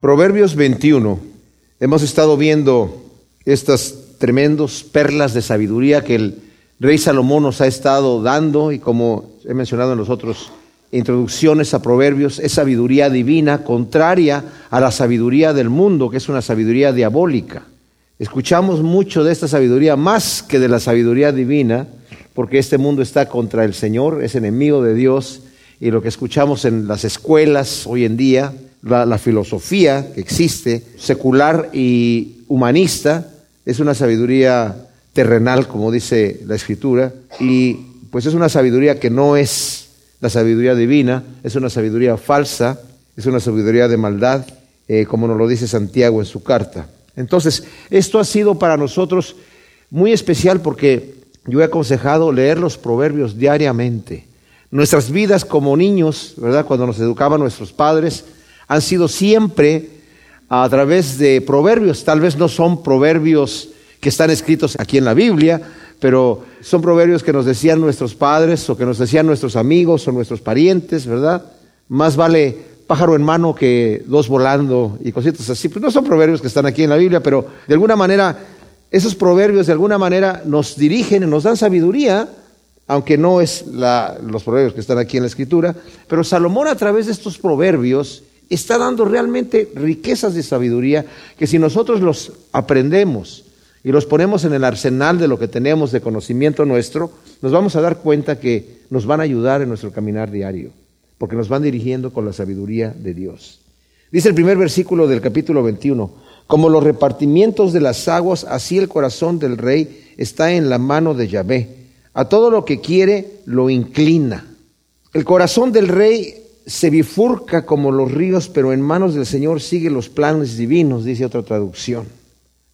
Proverbios 21. Hemos estado viendo estas tremendas perlas de sabiduría que el rey Salomón nos ha estado dando y como he mencionado en los otros introducciones a Proverbios, es sabiduría divina contraria a la sabiduría del mundo, que es una sabiduría diabólica. Escuchamos mucho de esta sabiduría más que de la sabiduría divina, porque este mundo está contra el Señor, es enemigo de Dios, y lo que escuchamos en las escuelas hoy en día, la, filosofía que existe, secular y humanista, es una sabiduría terrenal, como dice la Escritura, y pues es una sabiduría que no es la sabiduría divina, es una sabiduría falsa, es una sabiduría de maldad, eh, como nos lo dice Santiago en su carta. Entonces, esto ha sido para nosotros muy especial porque yo he aconsejado leer los proverbios diariamente. Nuestras vidas como niños, ¿verdad? Cuando nos educaban nuestros padres, han sido siempre a través de proverbios. Tal vez no son proverbios que están escritos aquí en la Biblia, pero son proverbios que nos decían nuestros padres o que nos decían nuestros amigos o nuestros parientes, ¿verdad? Más vale pájaro en mano que dos volando y cositas así. Pues no son proverbios que están aquí en la Biblia, pero de alguna manera esos proverbios de alguna manera nos dirigen, y nos dan sabiduría, aunque no es los proverbios que están aquí en la Escritura, pero Salomón a través de estos proverbios está dando realmente riquezas de sabiduría que si nosotros los aprendemos y los ponemos en el arsenal de lo que tenemos de conocimiento nuestro, nos vamos a dar cuenta que nos van a ayudar en nuestro caminar diario, porque nos van dirigiendo con la sabiduría de Dios. Dice el primer versículo del capítulo 21, como los repartimientos de las aguas, así el corazón del rey está en la mano de Yahvé. A todo lo que quiere lo inclina. El corazón del rey se bifurca como los ríos, pero en manos del Señor sigue los planes divinos, dice otra traducción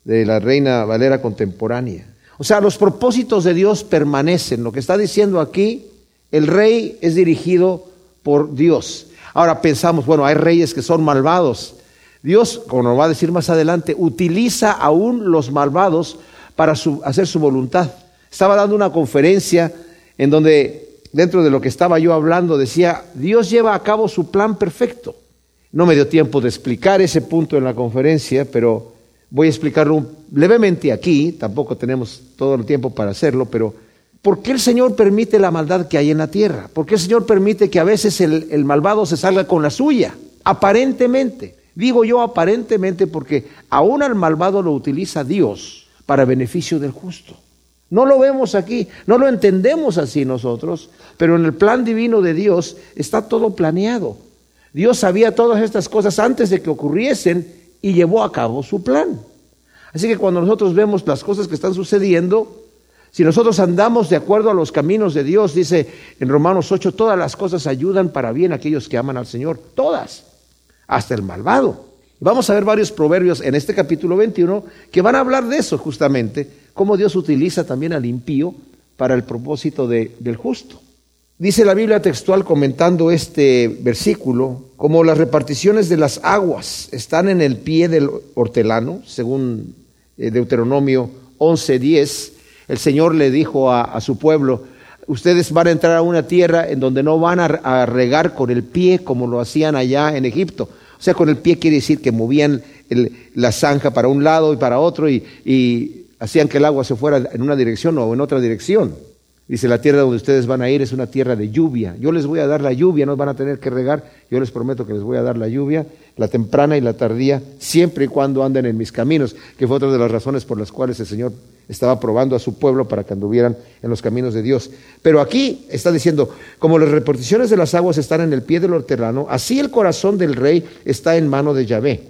de la Reina Valera contemporánea. O sea, los propósitos de Dios permanecen. Lo que está diciendo aquí, el rey es dirigido por Dios. Ahora pensamos, bueno, hay reyes que son malvados. Dios, como nos va a decir más adelante, utiliza aún los malvados para hacer su voluntad. Estaba dando una conferencia en donde dentro de lo que estaba yo hablando, decía, Dios lleva a cabo su plan perfecto. No me dio tiempo de explicar ese punto en la conferencia, pero voy a explicarlo levemente aquí, tampoco tenemos todo el tiempo para hacerlo, pero ¿por qué el Señor permite la maldad que hay en la tierra? ¿Por qué el Señor permite que a veces el, malvado se salga con la suya? Aparentemente. Digo yo aparentemente porque aún al malvado lo utiliza Dios para beneficio del justo. No lo vemos aquí, no lo entendemos así nosotros, pero en el plan divino de Dios está todo planeado. Dios sabía todas estas cosas antes de que ocurriesen y llevó a cabo su plan. Así que cuando nosotros vemos las cosas que están sucediendo, si nosotros andamos de acuerdo a los caminos de Dios, dice en Romanos 8, todas las cosas ayudan para bien a aquellos que aman al Señor, todas, hasta el malvado. Vamos a ver varios proverbios en este capítulo 21 que van a hablar de eso justamente, cómo Dios utiliza también al impío para el propósito del justo. Dice la Biblia textual comentando este versículo, como las reparticiones de las aguas están en el pie del hortelano, según eh, Deuteronomio 11:10, el Señor le dijo a, su pueblo, ustedes van a entrar a una tierra en donde no van a regar con el pie como lo hacían allá en Egipto, o sea, con el pie quiere decir que movían la zanja para un lado y para otro y, hacían que el agua se fuera en una dirección o en otra dirección. Dice, la tierra donde ustedes van a ir es una tierra de lluvia. Yo les voy a dar la lluvia, no van a tener que regar. Yo les prometo que les voy a dar la lluvia, la temprana y la tardía, siempre y cuando anden en mis caminos, que fue otra de las razones por las cuales el Señor estaba probando a su pueblo para que anduvieran en los caminos de Dios. Pero aquí está diciendo, como las reparticiones de las aguas están en el pie del hortelano, así el corazón del rey está en mano de Yahvé.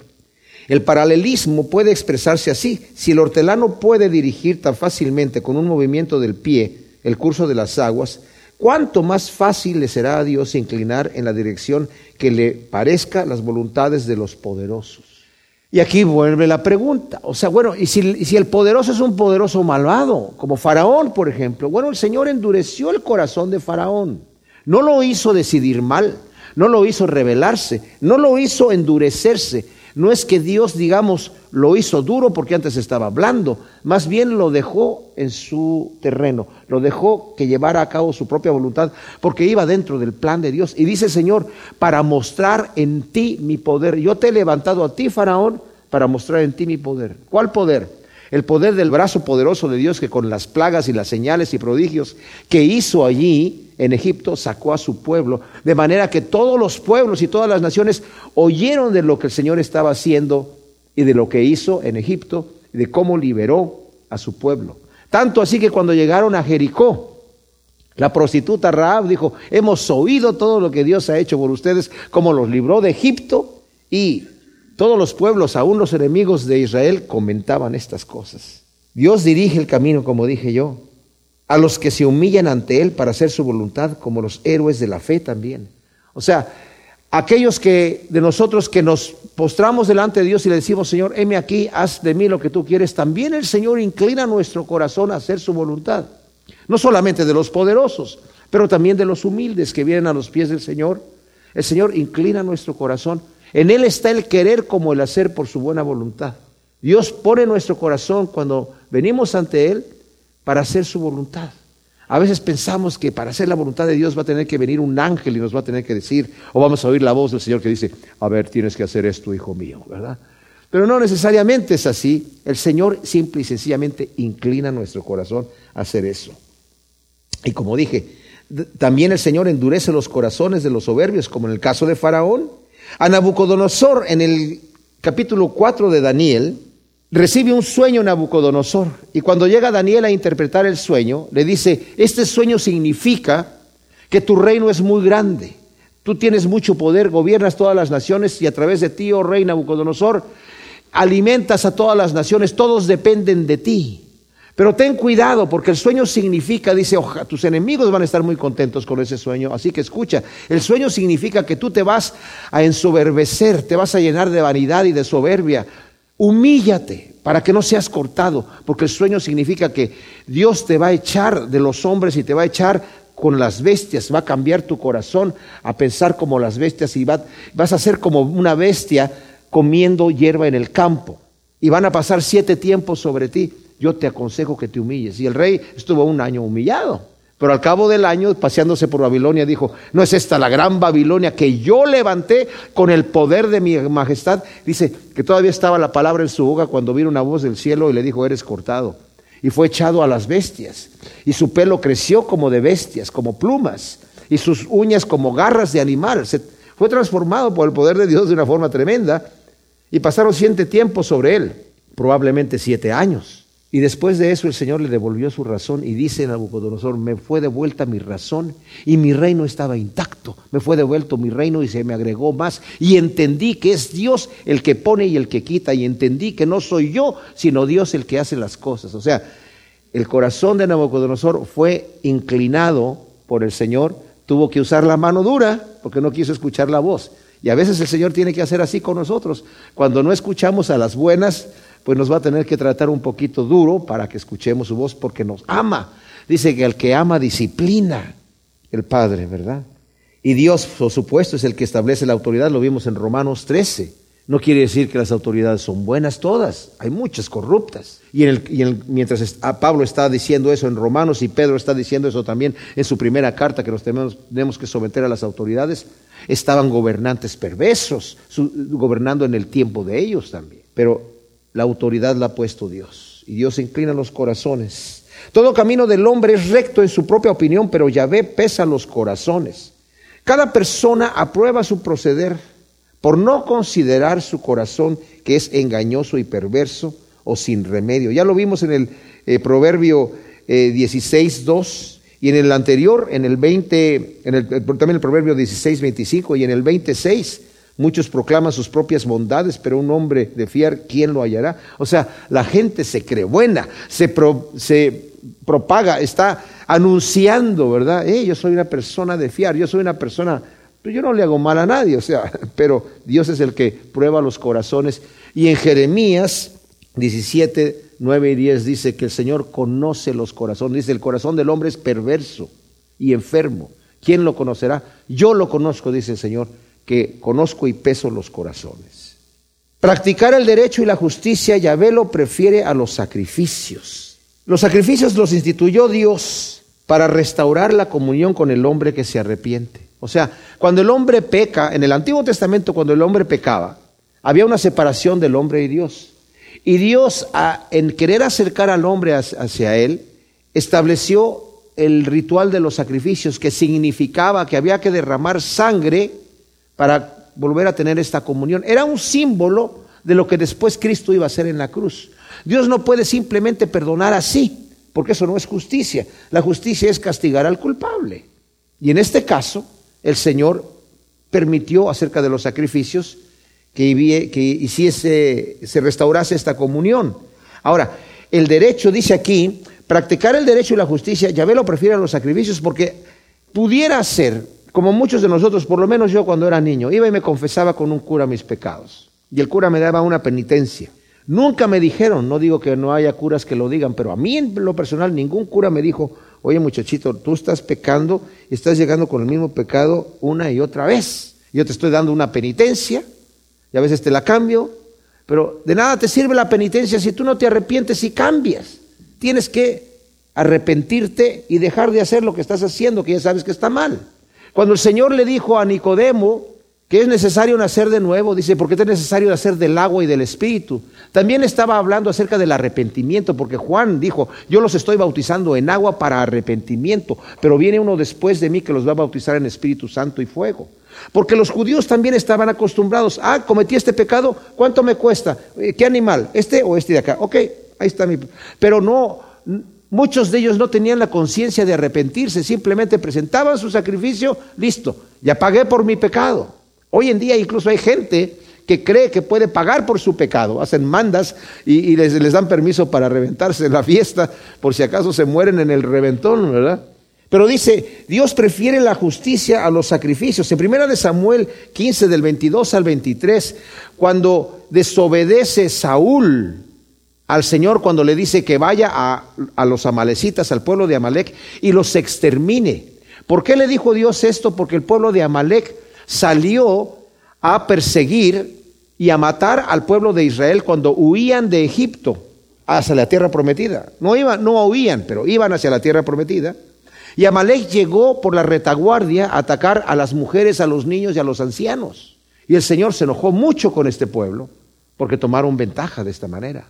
El paralelismo puede expresarse así. Si el hortelano puede dirigir tan fácilmente con un movimiento del pie el curso de las aguas, cuánto más fácil le será a Dios inclinar en la dirección que le parezca las voluntades de los poderosos. Y aquí vuelve la pregunta. O sea, bueno, ¿y si, si, el poderoso es un poderoso malvado, como Faraón, por ejemplo? Bueno, el Señor endureció el corazón de Faraón. No lo hizo decidir mal, no lo hizo rebelarse, no lo hizo endurecerse, No es que Dios, digamos, lo hizo duro porque antes estaba blando, más bien lo dejó en su terreno, lo dejó que llevara a cabo su propia voluntad, porque iba dentro del plan de Dios. Y dice Señor, para mostrar en ti mi poder. Yo te he levantado a ti, Faraón, para mostrar en ti mi poder. ¿Cuál poder? El poder del brazo poderoso de Dios que con las plagas y las señales y prodigios que hizo allí en Egipto sacó a su pueblo, de manera que todos los pueblos y todas las naciones oyeron de lo que el Señor estaba haciendo y de lo que hizo en Egipto y de cómo liberó a su pueblo. Tanto así que cuando llegaron a Jericó, la prostituta Raab dijo, hemos oído todo lo que Dios ha hecho por ustedes, como los libró de Egipto y todos los pueblos, aún los enemigos de Israel, comentaban estas cosas. Dios dirige el camino, como dije yo, a los que se humillan ante Él para hacer su voluntad, como los héroes de la fe también. O sea, aquellos que de nosotros que nos postramos delante de Dios y le decimos, Señor, heme aquí, haz de mí lo que tú quieres, también el Señor inclina nuestro corazón a hacer su voluntad. No solamente de los poderosos, pero también de los humildes que vienen a los pies del Señor. El Señor inclina nuestro corazón en Él está el querer como el hacer por su buena voluntad. Dios pone nuestro corazón cuando venimos ante Él para hacer su voluntad. A veces pensamos que para hacer la voluntad de Dios va a tener que venir un ángel y nos va a tener que decir, o vamos a oír la voz del Señor que dice, a ver, tienes que hacer esto, hijo mío, ¿verdad? Pero no necesariamente es así. El Señor simple y sencillamente inclina nuestro corazón a hacer eso. Y como dije, también el Señor endurece los corazones de los soberbios, como en el caso de Faraón, a Nabucodonosor, en el capítulo 4 de Daniel, recibe un sueño Nabucodonosor. Y cuando llega Daniel a interpretar el sueño, le dice, este sueño significa que tu reino es muy grande. Tú tienes mucho poder, gobiernas todas las naciones y a través de ti, oh rey Nabucodonosor, alimentas a todas las naciones, todos dependen de ti. Pero ten cuidado porque el sueño significa, dice, oja, tus enemigos van a estar muy contentos con ese sueño. Así que escucha, el sueño significa que tú te vas a ensoberbecer, te vas a llenar de vanidad y de soberbia. Humíllate para que no seas cortado, porque el sueño significa que Dios te va a echar de los hombres y te va a echar con las bestias, va a cambiar tu corazón a pensar como las bestias y vas a ser como una bestia comiendo hierba en el campo. Y van a pasar siete tiempos sobre ti yo te aconsejo que te humilles. Y el rey estuvo un año humillado. Pero al cabo del año, paseándose por Babilonia, dijo, ¿no es esta la gran Babilonia que yo levanté con el poder de mi majestad? Dice que todavía estaba la palabra en su boca cuando vino una voz del cielo y le dijo, eres cortado. Y fue echado a las bestias. Y su pelo creció como de bestias, como plumas. Y sus uñas como garras de animal. Se fue transformado por el poder de Dios de una forma tremenda. Y pasaron siete tiempos sobre él, probablemente siete años. Y después de eso el Señor le devolvió su razón y dice Nabucodonosor, me fue devuelta mi razón y mi reino estaba intacto, me fue devuelto mi reino y se me agregó más y entendí que es Dios el que pone y el que quita y entendí que no soy yo, sino Dios el que hace las cosas. O sea, el corazón de Nabucodonosor fue inclinado por el Señor, tuvo que usar la mano dura porque no quiso escuchar la voz. Y a veces el Señor tiene que hacer así con nosotros. Cuando no escuchamos a las buenas, pues nos va a tener que tratar un poquito duro para que escuchemos su voz porque nos ama. Dice que el que ama disciplina el Padre, ¿verdad? Y Dios, por supuesto, es el que establece la autoridad, lo vimos en Romanos 13. No quiere decir que las autoridades son buenas todas, hay muchas corruptas. Y, en el, mientras Pablo está diciendo eso en Romanos y Pedro está diciendo eso también en su primera carta que nos tenemos, tenemos que someter a las autoridades, estaban gobernantes perversos, gobernando en el tiempo de ellos también. Pero la autoridad la ha puesto Dios. Y Dios inclina los corazones. Todo camino del hombre es recto en su propia opinión, pero Yahvé pesa los corazones. Cada persona aprueba su proceder por no considerar su corazón que es engañoso y perverso o sin remedio. Ya lo vimos en el eh, proverbio eh, 16, 2 y en el anterior, en el 20, en el, también el proverbio 16, 25 y en el 26 Muchos proclaman sus propias bondades, pero un hombre de fiar, ¿quién lo hallará? O sea, la gente se cree buena, se, propaga, está anunciando, ¿verdad? yo soy una persona de fiar, yo soy una persona, pues yo no le hago mal a nadie, o sea, pero Dios es el que prueba los corazones. Y en Jeremías 17, 9 y 10 dice que el Señor conoce los corazones, dice, el corazón del hombre es perverso y enfermo. ¿Quién lo conocerá? Yo lo conozco, dice el Señor que conozco y peso los corazones. Practicar el derecho y la justicia, Yahvé lo prefiere a los sacrificios. Los sacrificios los instituyó Dios para restaurar la comunión con el hombre que se arrepiente. O sea, cuando el hombre peca, en el Antiguo Testamento, cuando el hombre pecaba, había una separación del hombre y Dios. Y Dios, en querer acercar al hombre hacia Él, estableció el ritual de los sacrificios, que significaba que había que derramar sangre para volver a tener esta comunión. Era un símbolo de lo que después Cristo iba a hacer en la cruz. Dios no puede simplemente perdonar así, porque eso no es justicia. La justicia es castigar al culpable. Y en este caso, el Señor permitió acerca de los sacrificios que, hiciese, se restaurase esta comunión. Ahora, el derecho dice aquí, practicar el derecho y la justicia, Yahvé lo prefiere a los sacrificios porque pudiera ser, como muchos de nosotros, por lo menos yo cuando era niño, iba y me confesaba con un cura mis pecados. Y el cura me daba una penitencia. Nunca me dijeron, no digo que no haya curas que lo digan, pero a mí en lo personal ningún cura me dijo, oye muchachito, tú estás pecando y estás llegando con el mismo pecado una y otra vez. Yo te estoy dando una penitencia y a veces te la cambio, pero de nada te sirve la penitencia si tú no te arrepientes y cambias. Tienes que arrepentirte y dejar de hacer lo que estás haciendo, que ya sabes que está mal. Cuando el Señor le dijo a Nicodemo que es necesario nacer de nuevo, dice, porque es necesario nacer del agua y del espíritu. También estaba hablando acerca del arrepentimiento, porque Juan dijo, yo los estoy bautizando en agua para arrepentimiento, pero viene uno después de mí que los va a bautizar en Espíritu Santo y fuego. Porque los judíos también estaban acostumbrados, ah, cometí este pecado, ¿cuánto me cuesta? Eh, ¿Qué animal? ¿Este o este de acá? Ok, ahí está mi... Pero no, muchos de ellos no tenían la conciencia de arrepentirse, simplemente presentaban su sacrificio, listo, ya pagué por mi pecado. Hoy en día incluso hay gente que cree que puede pagar por su pecado, hacen mandas y, les, les dan permiso para reventarse en la fiesta por si acaso se mueren en el reventón, ¿verdad? Pero dice, Dios prefiere la justicia a los sacrificios. En primera de Samuel 15 del 22 al 23, cuando desobedece Saúl al Señor cuando le dice que vaya a, los amalecitas, al pueblo de Amalek, y los extermine. ¿Por qué le dijo Dios esto? Porque el pueblo de Amalek salió a perseguir y a matar al pueblo de Israel cuando huían de Egipto hacia la tierra prometida. No iban, no huían, pero iban hacia la tierra prometida. Y Amalek llegó por la retaguardia a atacar a las mujeres, a los niños y a los ancianos. Y el Señor se enojó mucho con este pueblo porque tomaron ventaja de esta manera,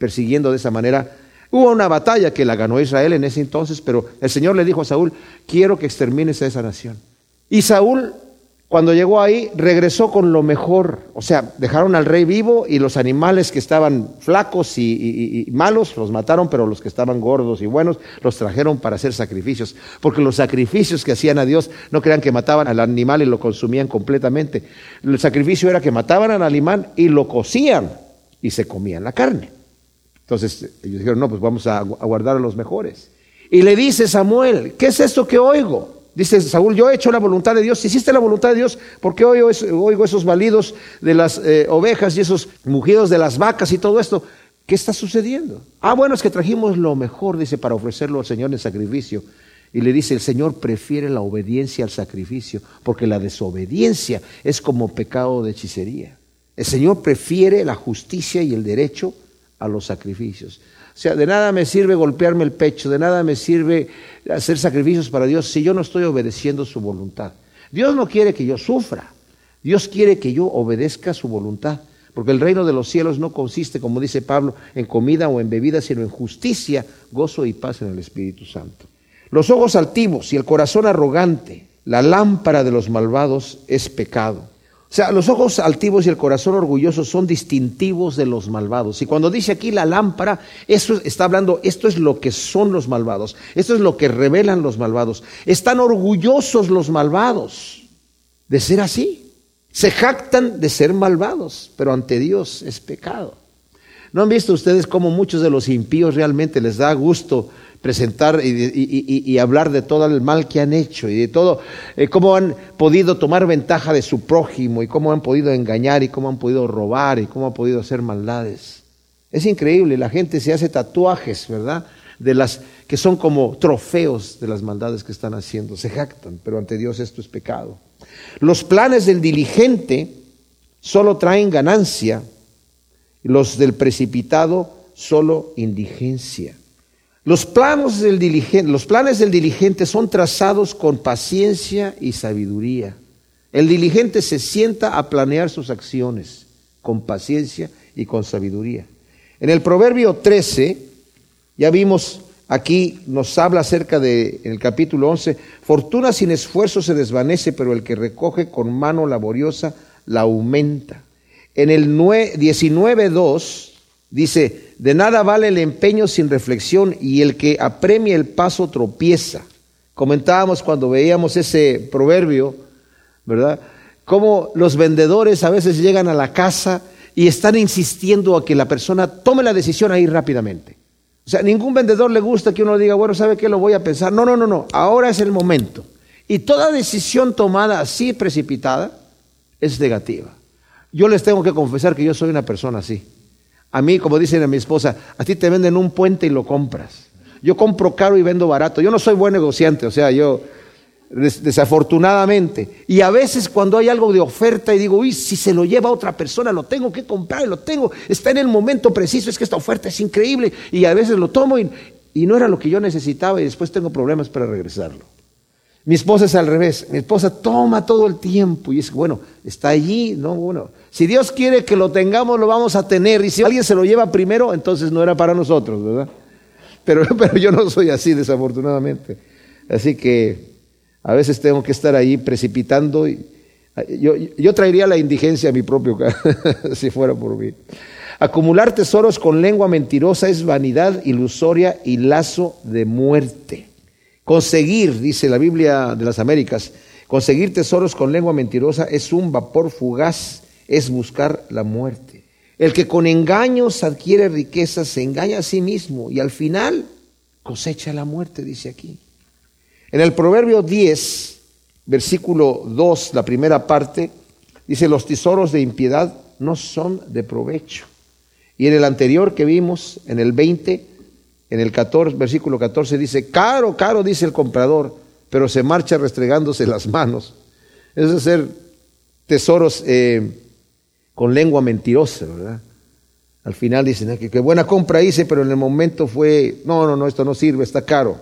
persiguiendo de esa manera. Hubo una batalla que la ganó Israel en ese entonces, pero el Señor le dijo a Saúl, quiero que extermines a esa nación. Y Saúl cuando llegó ahí, regresó con lo mejor. O sea, dejaron al rey vivo y los animales que estaban flacos y, malos los mataron, pero los que estaban gordos y buenos los trajeron para hacer sacrificios. Porque los sacrificios que hacían a Dios no crean que mataban al animal y lo consumían completamente. El sacrificio era que mataban al animal y lo cocían y se comían la carne. Entonces ellos dijeron, no, pues vamos a, guardar a los mejores. Y le dice Samuel, ¿qué es esto que oigo? Dice Saúl, yo he hecho la voluntad de Dios. Si hiciste la voluntad de Dios, ¿por qué oigo, esos balidos de las eh, ovejas y esos mugidos de las vacas y todo esto? ¿Qué está sucediendo? Ah, bueno, es que trajimos lo mejor, dice, para ofrecerlo al Señor en sacrificio. Y le dice, el Señor prefiere la obediencia al sacrificio, porque la desobediencia es como pecado de hechicería. El Señor prefiere la justicia y el derecho a los sacrificios. O sea, de nada me sirve golpearme el pecho, de nada me sirve hacer sacrificios para Dios si yo no estoy obedeciendo su voluntad. Dios no quiere que yo sufra, Dios quiere que yo obedezca su voluntad, porque el reino de los cielos no consiste, como dice Pablo, en comida o en bebida, sino en justicia, gozo y paz en el Espíritu Santo. Los ojos altivos y el corazón arrogante, la lámpara de los malvados es pecado o sea, los ojos altivos y el corazón orgulloso son distintivos de los malvados. Y cuando dice aquí la lámpara, eso está hablando, esto es lo que son los malvados, esto es lo que revelan los malvados. Están orgullosos los malvados de ser así. Se jactan de ser malvados, pero ante Dios es pecado. ¿No han visto ustedes cómo muchos de los impíos realmente les da gusto presentar y, hablar de todo el mal que han hecho y de todo, eh, cómo han podido tomar ventaja de su prójimo y cómo han podido engañar y cómo han podido robar y cómo han podido hacer maldades. Es increíble, la gente se hace tatuajes, ¿verdad? De las que son como trofeos de las maldades que están haciendo, se jactan, pero ante Dios esto es pecado. Los planes del diligente solo traen ganancia, los del precipitado solo indigencia. Los planes del diligente son trazados con paciencia y sabiduría. El diligente se sienta a planear sus acciones con paciencia y con sabiduría. En el Proverbio 13, ya vimos aquí, nos habla acerca de, en el capítulo 11, fortuna sin esfuerzo se desvanece, pero el que recoge con mano laboriosa la aumenta. En el 19.2 dice, de nada vale el empeño sin reflexión y el que apremia el paso tropieza. Comentábamos cuando veíamos ese proverbio, ¿verdad? Cómo los vendedores a veces llegan a la casa y están insistiendo a que la persona tome la decisión ahí rápidamente. O sea, ningún vendedor le gusta que uno diga, bueno, ¿sabe qué? Lo voy a pensar. No, no, no, no. Ahora es el momento. Y toda decisión tomada así precipitada es negativa. Yo les tengo que confesar que yo soy una persona así. A mí, como dicen a mi esposa, a ti te venden un puente y lo compras. Yo compro caro y vendo barato. Yo no soy buen negociante, o sea, yo desafortunadamente. Y a veces cuando hay algo de oferta y digo, uy, si se lo lleva a otra persona, lo tengo que comprar, lo tengo, está en el momento preciso, es que esta oferta es increíble. Y a veces lo tomo y, y no era lo que yo necesitaba y después tengo problemas para regresarlo. Mi esposa es al revés. Mi esposa toma todo el tiempo y dice, bueno, está allí, no, bueno, si Dios quiere que lo tengamos, lo vamos a tener. Y si alguien se lo lleva primero, entonces no era para nosotros, ¿verdad? Pero, pero yo no soy así, desafortunadamente. Así que a veces tengo que estar ahí precipitando. Y, yo, yo traería la indigencia a mi propio si fuera por mí. Acumular tesoros con lengua mentirosa es vanidad ilusoria y lazo de muerte. Conseguir, dice la Biblia de las Américas, conseguir tesoros con lengua mentirosa es un vapor fugaz, es buscar la muerte. El que con engaños adquiere riquezas se engaña a sí mismo y al final cosecha la muerte, dice aquí. En el Proverbio 10, versículo 2, la primera parte, dice, los tesoros de impiedad no son de provecho. Y en el anterior que vimos, en el 20, en el 14, versículo 14 dice, caro, caro, dice el comprador, pero se marcha restregándose las manos. Es hacer tesoros eh, con lengua mentirosa, ¿verdad? Al final dicen, qué buena compra hice, pero en el momento fue, no, no, no, esto no sirve, está caro.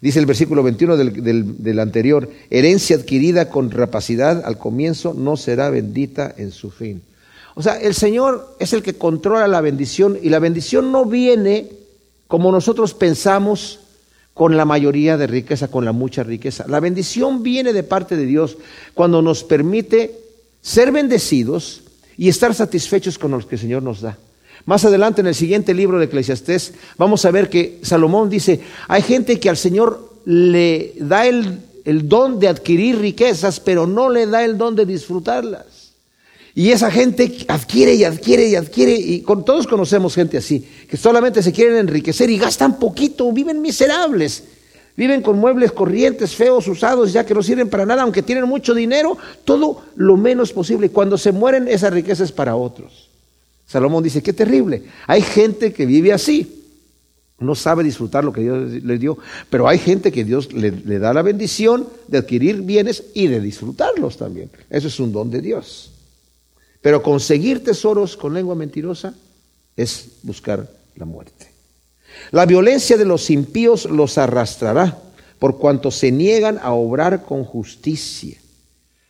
Dice el versículo 21 del, del, anterior, herencia adquirida con rapacidad al comienzo no será bendita en su fin. O sea, el Señor es el que controla la bendición y la bendición no viene como nosotros pensamos con la mayoría de riqueza, con la mucha riqueza. La bendición viene de parte de Dios cuando nos permite ser bendecidos y estar satisfechos con lo que el Señor nos da. Más adelante en el siguiente libro de Eclesiastés vamos a ver que Salomón dice, hay gente que al Señor le da el, el don de adquirir riquezas, pero no le da el don de disfrutarlas. Y esa gente adquiere y adquiere y adquiere, y con, todos conocemos gente así, que solamente se quieren enriquecer y gastan poquito, viven miserables, viven con muebles corrientes, feos, usados, ya que no sirven para nada, aunque tienen mucho dinero, todo lo menos posible. Cuando se mueren, esa riqueza es para otros. Salomón dice, qué terrible. Hay gente que vive así, no sabe disfrutar lo que Dios le dio, pero hay gente que Dios le, le da la bendición de adquirir bienes y de disfrutarlos también. Eso es un don de Dios. Pero conseguir tesoros con lengua mentirosa es buscar la muerte. La violencia de los impíos los arrastrará por cuanto se niegan a obrar con justicia.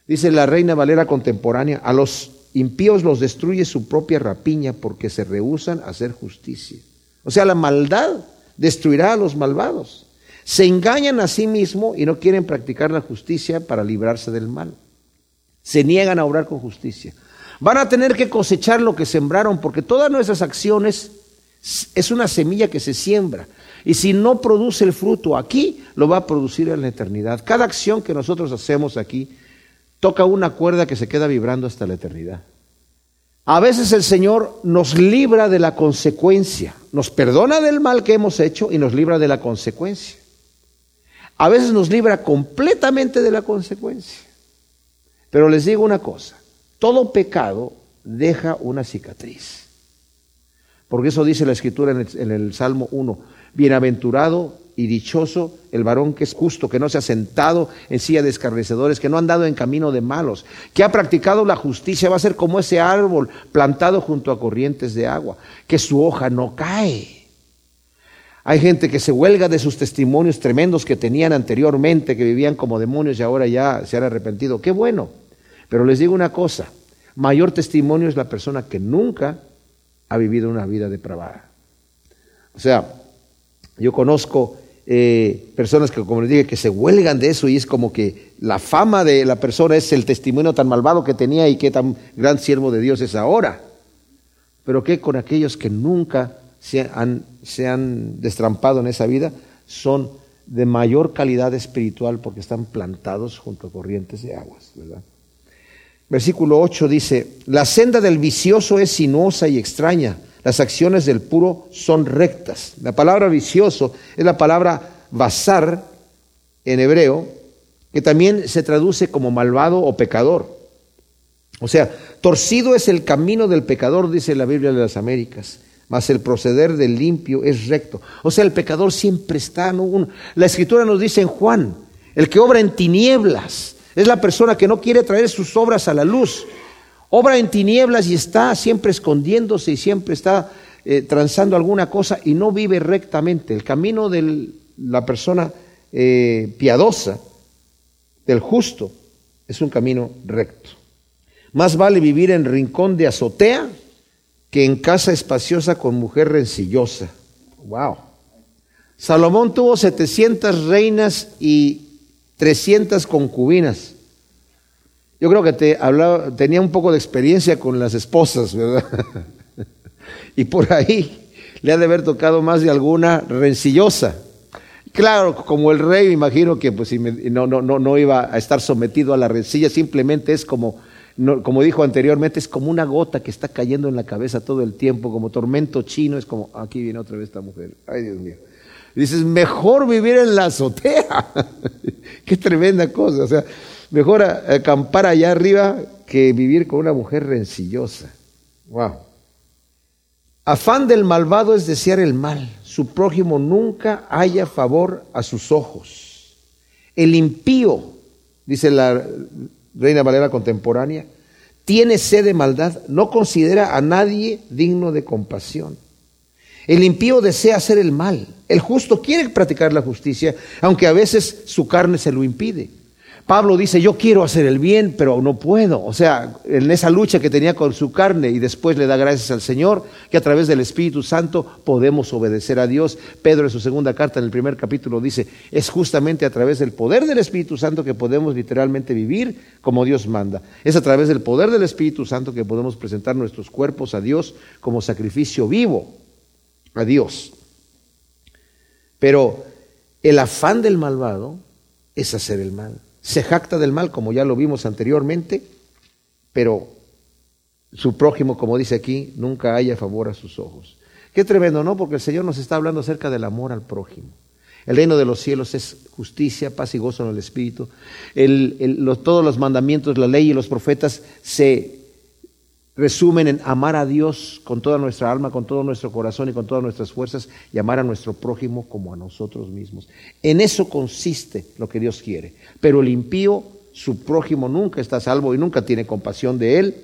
Dice la reina Valera contemporánea, a los impíos los destruye su propia rapiña porque se rehusan a hacer justicia. O sea, la maldad destruirá a los malvados. Se engañan a sí mismos y no quieren practicar la justicia para librarse del mal. Se niegan a obrar con justicia. Van a tener que cosechar lo que sembraron, porque todas nuestras acciones es una semilla que se siembra. Y si no produce el fruto aquí, lo va a producir en la eternidad. Cada acción que nosotros hacemos aquí toca una cuerda que se queda vibrando hasta la eternidad. A veces el Señor nos libra de la consecuencia, nos perdona del mal que hemos hecho y nos libra de la consecuencia. A veces nos libra completamente de la consecuencia. Pero les digo una cosa, todo pecado deja una cicatriz. Porque eso dice la escritura en el, Salmo 1. Bienaventurado y dichoso el varón que es justo, que no se ha sentado en silla de escarnecedores, que no ha andado en camino de malos, que ha practicado la justicia, va a ser como ese árbol plantado junto a corrientes de agua, que su hoja no cae. Hay gente que se huelga de sus testimonios tremendos que tenían anteriormente, que vivían como demonios y ahora ya se han arrepentido. Qué bueno. Pero les digo una cosa, mayor testimonio es la persona que nunca ha vivido una vida depravada. O sea, yo conozco eh, personas que, como les dije, que se huelgan de eso y es como que la fama de la persona es el testimonio tan malvado que tenía y qué tan gran siervo de Dios es ahora. Pero ¿qué con aquellos que nunca se han, se han destrampado en esa vida? Son de mayor calidad espiritual porque están plantados junto a corrientes de aguas, ¿verdad? Versículo 8 dice, la senda del vicioso es sinuosa y extraña, las acciones del puro son rectas. La palabra vicioso es la palabra basar en hebreo, que también se traduce como malvado o pecador. O sea, torcido es el camino del pecador, dice la Biblia de las Américas, mas el proceder del limpio es recto. O sea, el pecador siempre está. ¿no? La escritura nos dice en Juan, el que obra en tinieblas es la persona que no quiere traer sus obras a la luz obra en tinieblas y está siempre escondiéndose y siempre está eh, transando alguna cosa y no vive rectamente. El camino de la persona eh, piadosa, del justo, es un camino recto. Más vale vivir en rincón de azotea que en casa espaciosa con mujer rencillosa. Wow. Salomón tuvo 700 reinas y 300 concubinas. Yo creo que te hablaba, tenía un poco de experiencia con las esposas, ¿verdad? y por ahí le ha de haber tocado más de alguna rencillosa. Claro, como el rey, me imagino que pues, no, no, no, no iba a estar sometido a la rencilla, simplemente es como, como dijo anteriormente, es como una gota que está cayendo en la cabeza todo el tiempo, como tormento chino, es como, aquí viene otra vez esta mujer, ay Dios mío. Dices, mejor vivir en la azotea. Qué tremenda cosa, o sea, Mejor acampar allá arriba que vivir con una mujer rencillosa. Wow. Afán del malvado es desear el mal. Su prójimo nunca haya favor a sus ojos. El impío, dice la Reina Valera contemporánea, tiene sed de maldad, no considera a nadie digno de compasión. El impío desea hacer el mal. El justo quiere practicar la justicia, aunque a veces su carne se lo impide. Pablo dice, yo quiero hacer el bien, pero no puedo. O sea, en esa lucha que tenía con su carne y después le da gracias al Señor, que a través del Espíritu Santo podemos obedecer a Dios. Pedro en su segunda carta, en el primer capítulo, dice, es justamente a través del poder del Espíritu Santo que podemos literalmente vivir como Dios manda. Es a través del poder del Espíritu Santo que podemos presentar nuestros cuerpos a Dios como sacrificio vivo a Dios. Pero el afán del malvado es hacer el mal se jacta del mal, como ya lo vimos anteriormente, pero su prójimo, como dice aquí, nunca haya favor a sus ojos. Qué tremendo, ¿no? Porque el Señor nos está hablando acerca del amor al prójimo. El reino de los cielos es justicia, paz y gozo en el Espíritu. todos los mandamientos, la ley y los profetas se resumen en amar a Dios con toda nuestra alma, con todo nuestro corazón y con todas nuestras fuerzas y amar a nuestro prójimo como a nosotros mismos. En eso consiste lo que Dios quiere. Pero el impío, su prójimo nunca está salvo y nunca tiene compasión de él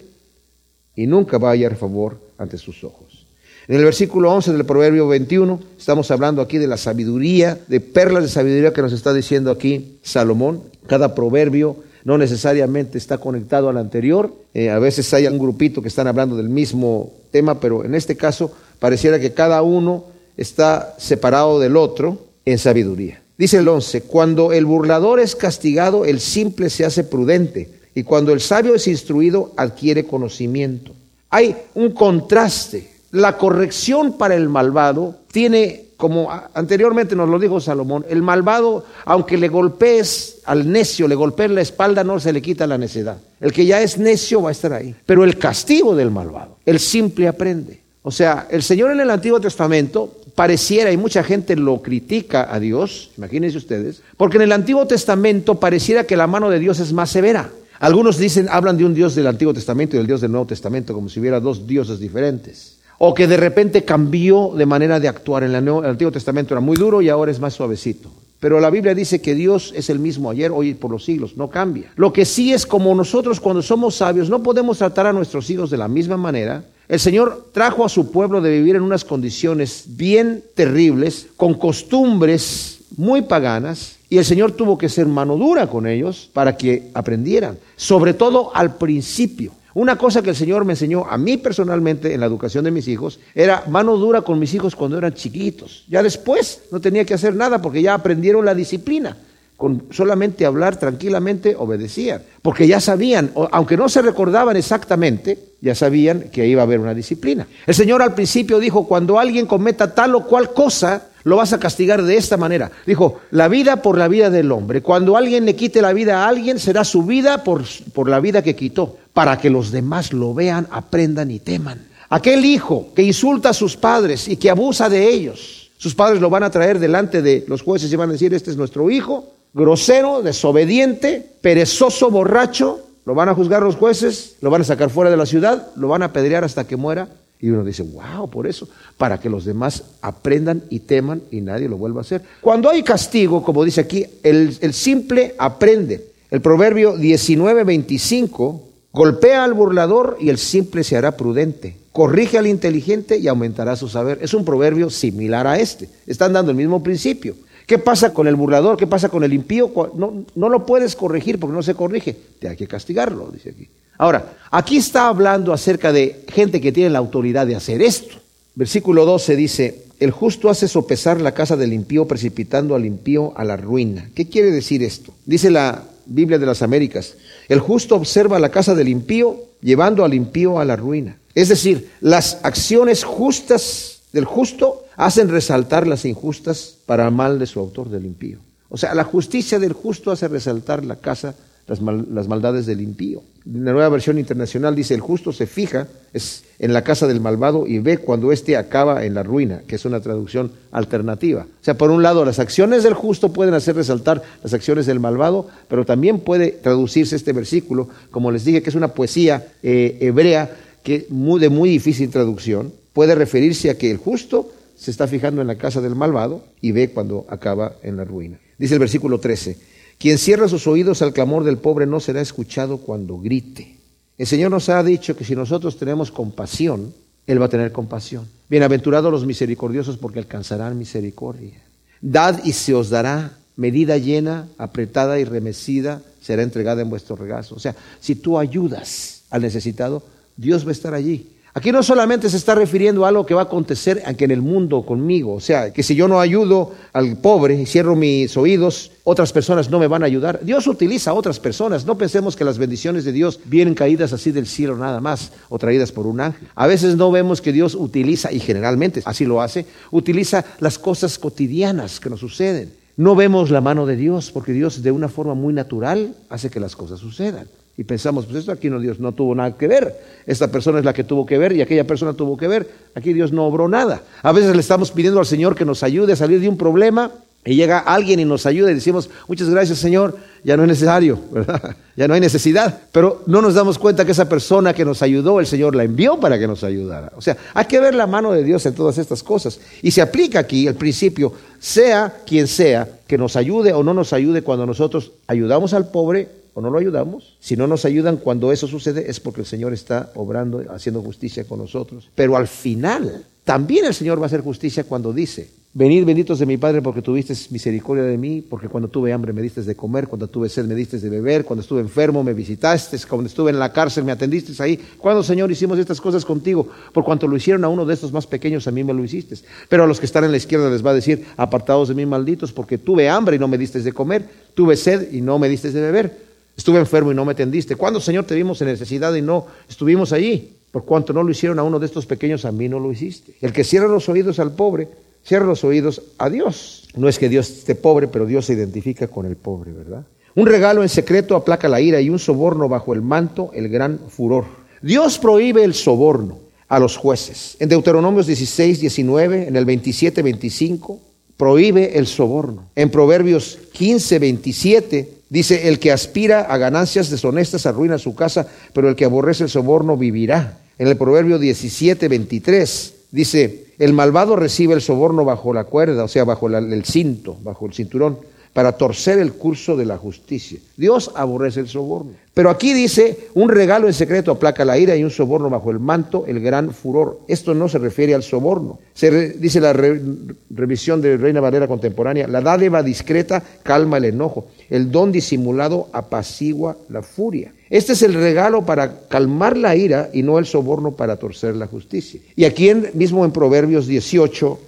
y nunca va a hallar favor ante sus ojos. En el versículo 11 del Proverbio 21 estamos hablando aquí de la sabiduría, de perlas de sabiduría que nos está diciendo aquí Salomón. Cada proverbio no necesariamente está conectado al anterior. Eh, a veces hay un grupito que están hablando del mismo tema, pero en este caso pareciera que cada uno está separado del otro en sabiduría. Dice el 11, cuando el burlador es castigado, el simple se hace prudente, y cuando el sabio es instruido, adquiere conocimiento. Hay un contraste. La corrección para el malvado tiene como anteriormente nos lo dijo Salomón, el malvado, aunque le golpees al necio, le golpees la espalda, no se le quita la necedad. El que ya es necio va a estar ahí. Pero el castigo del malvado, el simple aprende. O sea, el Señor en el Antiguo Testamento pareciera, y mucha gente lo critica a Dios, imagínense ustedes, porque en el Antiguo Testamento pareciera que la mano de Dios es más severa. Algunos dicen, hablan de un Dios del Antiguo Testamento y del Dios del Nuevo Testamento, como si hubiera dos dioses diferentes. O que de repente cambió de manera de actuar. En el Antiguo Testamento era muy duro y ahora es más suavecito. Pero la Biblia dice que Dios es el mismo ayer, hoy y por los siglos, no cambia. Lo que sí es como nosotros cuando somos sabios no podemos tratar a nuestros hijos de la misma manera. El Señor trajo a su pueblo de vivir en unas condiciones bien terribles, con costumbres muy paganas, y el Señor tuvo que ser mano dura con ellos para que aprendieran, sobre todo al principio. Una cosa que el Señor me enseñó a mí personalmente en la educación de mis hijos era mano dura con mis hijos cuando eran chiquitos. Ya después no tenía que hacer nada porque ya aprendieron la disciplina. Con solamente hablar tranquilamente obedecían. Porque ya sabían, aunque no se recordaban exactamente, ya sabían que iba a haber una disciplina. El Señor al principio dijo, cuando alguien cometa tal o cual cosa, lo vas a castigar de esta manera. Dijo, la vida por la vida del hombre. Cuando alguien le quite la vida a alguien, será su vida por, por la vida que quitó, para que los demás lo vean, aprendan y teman. Aquel hijo que insulta a sus padres y que abusa de ellos, sus padres lo van a traer delante de los jueces y van a decir, este es nuestro hijo, grosero, desobediente, perezoso, borracho, lo van a juzgar los jueces, lo van a sacar fuera de la ciudad, lo van a apedrear hasta que muera y uno dice, wow, por eso, para que los demás aprendan y teman y nadie lo vuelva a hacer. Cuando hay castigo, como dice aquí, el, simple aprende. El proverbio 19:25 golpea al burlador y el simple se hará prudente. Corrige al inteligente y aumentará su saber. Es un proverbio similar a este. Están dando el mismo principio. ¿Qué pasa con el burlador? ¿Qué pasa con el impío? No, no lo puedes corregir porque no se corrige. Te hay que castigarlo, dice aquí. Ahora, aquí está hablando acerca de gente que tiene la autoridad de hacer esto. Versículo 12 dice, el justo hace sopesar la casa del impío, precipitando al impío a la ruina. ¿Qué quiere decir esto? Dice la Biblia de las Américas, el justo observa la casa del impío, llevando al impío a la ruina. Es decir, las acciones justas del justo hacen resaltar las injustas para mal de su autor del impío. O sea, la justicia del justo hace resaltar la casa las, maldades del impío. La nueva versión internacional dice, el justo se fija es en la casa del malvado y ve cuando éste acaba en la ruina, que es una traducción alternativa. O sea, por un lado, las acciones del justo pueden hacer resaltar las acciones del malvado, pero también puede traducirse este versículo, como les dije, que es una poesía eh, hebrea que muy, de muy difícil traducción, puede referirse a que el justo se está fijando en la casa del malvado y ve cuando acaba en la ruina. Dice el versículo 13, quien cierra sus oídos al clamor del pobre no será escuchado cuando grite. El Señor nos ha dicho que si nosotros tenemos compasión, Él va a tener compasión. Bienaventurados los misericordiosos porque alcanzarán misericordia. Dad y se os dará medida llena, apretada y remecida, será entregada en vuestro regazo. O sea, si tú ayudas al necesitado, Dios va a estar allí. Aquí no solamente se está refiriendo a algo que va a acontecer aquí en el mundo conmigo, o sea, que si yo no ayudo al pobre y cierro mis oídos, otras personas no me van a ayudar. Dios utiliza a otras personas, no pensemos que las bendiciones de Dios vienen caídas así del cielo nada más o traídas por un ángel. A veces no vemos que Dios utiliza, y generalmente así lo hace, utiliza las cosas cotidianas que nos suceden. No vemos la mano de Dios porque Dios de una forma muy natural hace que las cosas sucedan. Y pensamos, pues esto aquí no Dios no tuvo nada que ver. Esta persona es la que tuvo que ver y aquella persona tuvo que ver. Aquí Dios no obró nada. A veces le estamos pidiendo al Señor que nos ayude a salir de un problema y llega alguien y nos ayuda y decimos, muchas gracias Señor, ya no es necesario, ¿verdad? Ya no hay necesidad. Pero no nos damos cuenta que esa persona que nos ayudó, el Señor la envió para que nos ayudara. O sea, hay que ver la mano de Dios en todas estas cosas. Y se aplica aquí el principio, sea quien sea, que nos ayude o no nos ayude cuando nosotros ayudamos al pobre o no lo ayudamos. Si no nos ayudan cuando eso sucede es porque el Señor está obrando, haciendo justicia con nosotros. Pero al final, también el Señor va a hacer justicia cuando dice, venid benditos de mi Padre porque tuviste misericordia de mí, porque cuando tuve hambre me diste de comer, cuando tuve sed me diste de beber, cuando estuve enfermo me visitaste, cuando estuve en la cárcel me atendiste ahí. Cuando, Señor, hicimos estas cosas contigo, por cuanto lo hicieron a uno de estos más pequeños, a mí me lo hiciste. Pero a los que están en la izquierda les va a decir, apartados de mí malditos, porque tuve hambre y no me diste de comer, tuve sed y no me diste de beber Estuve enfermo y no me atendiste. ¿Cuándo, Señor, te vimos en necesidad y no estuvimos allí? Por cuanto no lo hicieron a uno de estos pequeños, a mí no lo hiciste. El que cierra los oídos al pobre, cierra los oídos a Dios. No es que Dios esté pobre, pero Dios se identifica con el pobre, ¿verdad? Un regalo en secreto aplaca la ira y un soborno bajo el manto el gran furor. Dios prohíbe el soborno a los jueces. En Deuteronomios 16, 19, en el 27, 25, prohíbe el soborno. En Proverbios 15, 27, Dice, el que aspira a ganancias deshonestas arruina su casa, pero el que aborrece el soborno vivirá. En el Proverbio 17, 23 dice, el malvado recibe el soborno bajo la cuerda, o sea, bajo el cinto, bajo el cinturón para torcer el curso de la justicia. Dios aborrece el soborno. Pero aquí dice, un regalo en secreto aplaca la ira y un soborno bajo el manto, el gran furor. Esto no se refiere al soborno. Se dice la revisión de Reina Valera contemporánea, la dádiva discreta calma el enojo, el don disimulado apacigua la furia. Este es el regalo para calmar la ira y no el soborno para torcer la justicia. Y aquí mismo en Proverbios 18,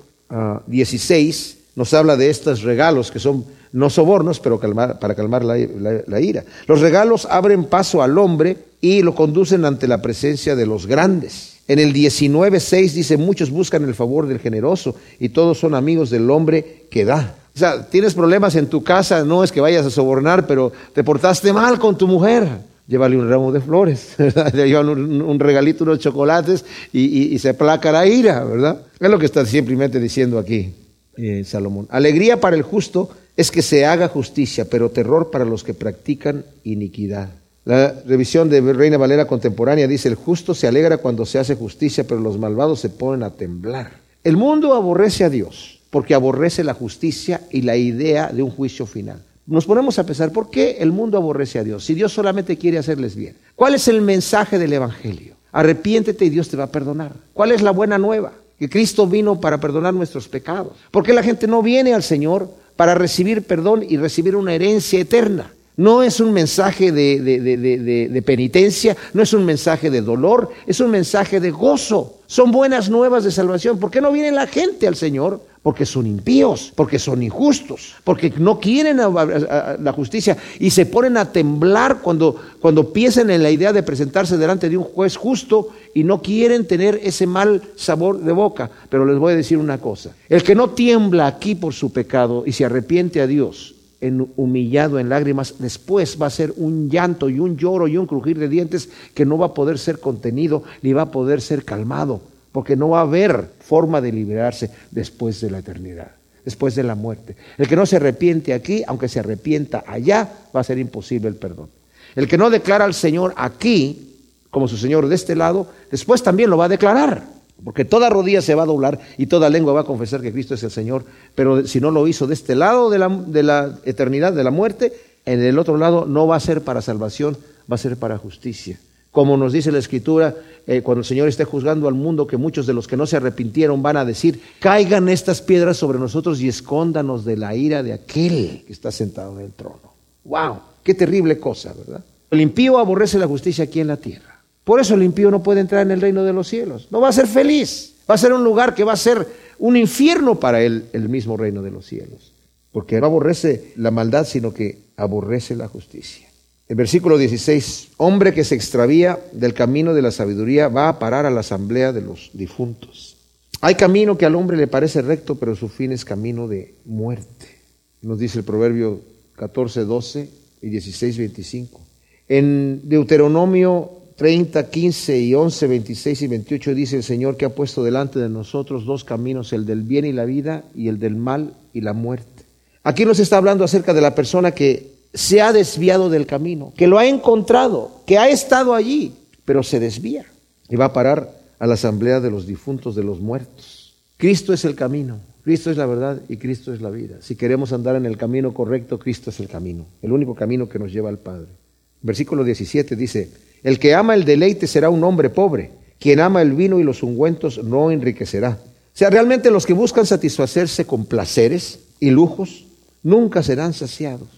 16, ah, nos habla de estos regalos que son no sobornos, pero para calmar la, ira. Los regalos abren paso al hombre y lo conducen ante la presencia de los grandes. En el 19.6 dice, muchos buscan el favor del generoso y todos son amigos del hombre que da. O sea, tienes problemas en tu casa, no es que vayas a sobornar, pero te portaste mal con tu mujer. Llévale un ramo de flores, le llevan un, regalito, unos chocolates y, se placa la ira, ¿verdad? Es lo que está simplemente diciendo aquí eh, Salomón. Alegría para el justo es que se haga justicia, pero terror para los que practican iniquidad. La revisión de Reina Valera contemporánea dice, el justo se alegra cuando se hace justicia, pero los malvados se ponen a temblar. El mundo aborrece a Dios porque aborrece la justicia y la idea de un juicio final. Nos ponemos a pensar, ¿por qué el mundo aborrece a Dios si Dios solamente quiere hacerles bien? ¿Cuál es el mensaje del Evangelio? Arrepiéntete y Dios te va a perdonar. ¿Cuál es la buena nueva? Que Cristo vino para perdonar nuestros pecados. ¿Por qué la gente no viene al Señor para recibir perdón y recibir una herencia eterna. No es un mensaje de, penitencia, no es un mensaje de dolor, es un mensaje de gozo. Son buenas nuevas de salvación. ¿Por qué no viene la gente al Señor? Porque son impíos, porque son injustos, porque no quieren la justicia y se ponen a temblar cuando, cuando piensan en la idea de presentarse delante de un juez justo y no quieren tener ese mal sabor de boca. Pero les voy a decir una cosa, el que no tiembla aquí por su pecado y se arrepiente a Dios, humillado en lágrimas, después va a ser un llanto y un lloro y un crujir de dientes que no va a poder ser contenido ni va a poder ser calmado, porque no va a haber forma de liberarse después de la eternidad, después de la muerte. El que no se arrepiente aquí, aunque se arrepienta allá, va a ser imposible el perdón. El que no declara al Señor aquí como su Señor de este lado, después también lo va a declarar. Porque toda rodilla se va a doblar y toda lengua va a confesar que Cristo es el Señor. Pero si no lo hizo de este lado de la, eternidad, de la muerte, en el otro lado no va a ser para salvación, va a ser para justicia. Como nos dice la Escritura, eh, cuando el Señor esté juzgando al mundo, que muchos de los que no se arrepintieron van a decir, caigan estas piedras sobre nosotros y escóndanos de la ira de aquel que está sentado en el trono. ¡Wow! ¡Qué terrible cosa, ¿verdad? El impío aborrece la justicia aquí en la tierra. Por eso el impío no puede entrar en el reino de los cielos. No va a ser feliz. Va a ser un lugar que va a ser un infierno para él, el mismo reino de los cielos. Porque no aborrece la maldad, sino que aborrece la justicia. El versículo 16, hombre que se extravía del camino de la sabiduría va a parar a la asamblea de los difuntos. Hay camino que al hombre le parece recto, pero su fin es camino de muerte. Nos dice el proverbio 14, 12 y 16, 25. En Deuteronomio 30, 15 y 11, 26 y 28 dice el Señor que ha puesto delante de nosotros dos caminos, el del bien y la vida y el del mal y la muerte. Aquí nos está hablando acerca de la persona que se ha desviado del camino, que lo ha encontrado, que ha estado allí, pero se desvía y va a parar a la asamblea de los difuntos, de los muertos. Cristo es el camino, Cristo es la verdad y Cristo es la vida. Si queremos andar en el camino correcto, Cristo es el camino, el único camino que nos lleva al Padre. Versículo 17 dice, el que ama el deleite será un hombre pobre. Quien ama el vino y los ungüentos no enriquecerá. O sea, realmente los que buscan satisfacerse con placeres y lujos nunca serán saciados.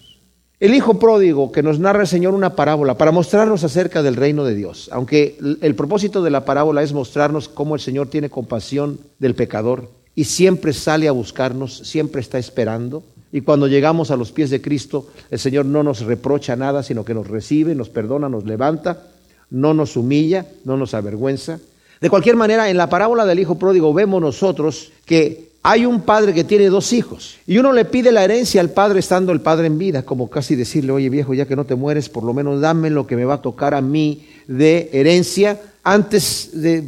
El hijo pródigo que nos narra el Señor una parábola para mostrarnos acerca del reino de Dios, aunque el propósito de la parábola es mostrarnos cómo el Señor tiene compasión del pecador y siempre sale a buscarnos, siempre está esperando. Y cuando llegamos a los pies de Cristo, el Señor no nos reprocha nada, sino que nos recibe, nos perdona, nos levanta no nos humilla, no nos avergüenza. De cualquier manera, en la parábola del Hijo Pródigo vemos nosotros que hay un padre que tiene dos hijos y uno le pide la herencia al padre estando el padre en vida, como casi decirle, oye viejo, ya que no te mueres, por lo menos dame lo que me va a tocar a mí de herencia antes de,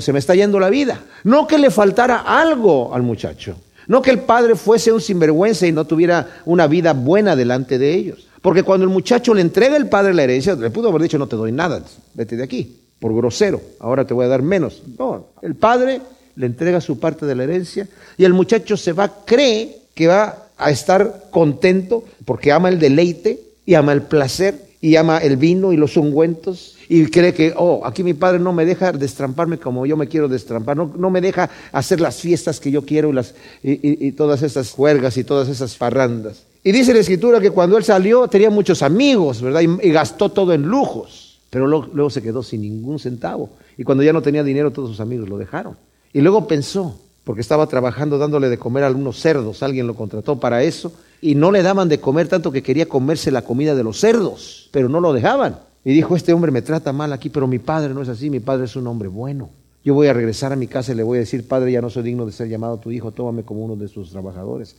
se me está yendo la vida. No que le faltara algo al muchacho, no que el padre fuese un sinvergüenza y no tuviera una vida buena delante de ellos. Porque cuando el muchacho le entrega el padre la herencia, le pudo haber dicho, no te doy nada, vete de aquí, por grosero, ahora te voy a dar menos. No, el padre le entrega su parte de la herencia y el muchacho se va, cree que va a estar contento porque ama el deleite y ama el placer y ama el vino y los ungüentos y cree que, oh, aquí mi padre no me deja destramparme como yo me quiero destrampar, no, no me deja hacer las fiestas que yo quiero y, y, todas esas juergas y todas esas farrandas. Y dice la escritura que cuando él salió tenía muchos amigos, ¿verdad? Y, gastó todo en lujos, pero luego, luego se quedó sin ningún centavo. Y cuando ya no tenía dinero, todos sus amigos lo dejaron. Y luego pensó, porque estaba trabajando dándole de comer a algunos cerdos, alguien lo contrató para eso, y no le daban de comer tanto que quería comerse la comida de los cerdos, pero no lo dejaban. Y dijo, este hombre me trata mal aquí, pero mi padre no es así, mi padre es un hombre bueno. Yo voy a regresar a mi casa y le voy a decir, padre, ya no soy digno de ser llamado tu hijo, tómame como uno de sus trabajadores.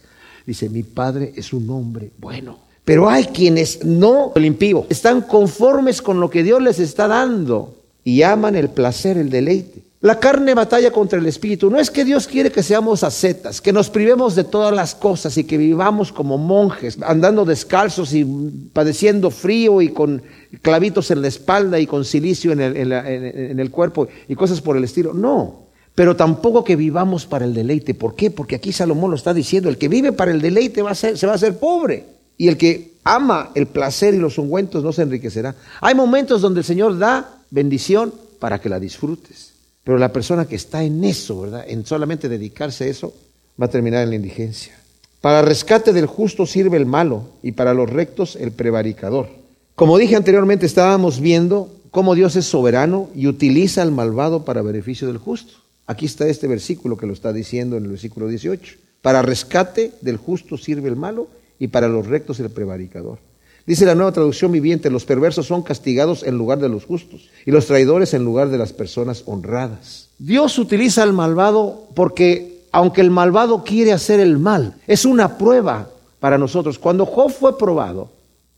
Dice, mi padre es un hombre bueno. Pero hay quienes no, el impío, están conformes con lo que Dios les está dando y aman el placer, el deleite. La carne batalla contra el espíritu. No es que Dios quiere que seamos ascetas, que nos privemos de todas las cosas y que vivamos como monjes, andando descalzos y padeciendo frío y con clavitos en la espalda y con silicio en el, en el cuerpo y cosas por el estilo. No, pero tampoco que vivamos para el deleite. ¿Por qué? Porque aquí Salomón lo está diciendo, el que vive para el deleite va a ser, se va a hacer pobre. Y el que ama el placer y los ungüentos no se enriquecerá. Hay momentos donde el Señor da bendición para que la disfrutes. Pero la persona que está en eso, ¿verdad? En solamente dedicarse a eso, va a terminar en la indigencia. Para rescate del justo sirve el malo y para los rectos el prevaricador. Como dije anteriormente, estábamos viendo cómo Dios es soberano y utiliza al malvado para beneficio del justo. Aquí está este versículo que lo está diciendo en el versículo 18. Para rescate del justo sirve el malo y para los rectos el prevaricador. Dice la nueva traducción viviente, los perversos son castigados en lugar de los justos y los traidores en lugar de las personas honradas. Dios utiliza al malvado porque aunque el malvado quiere hacer el mal, es una prueba para nosotros. Cuando Job fue probado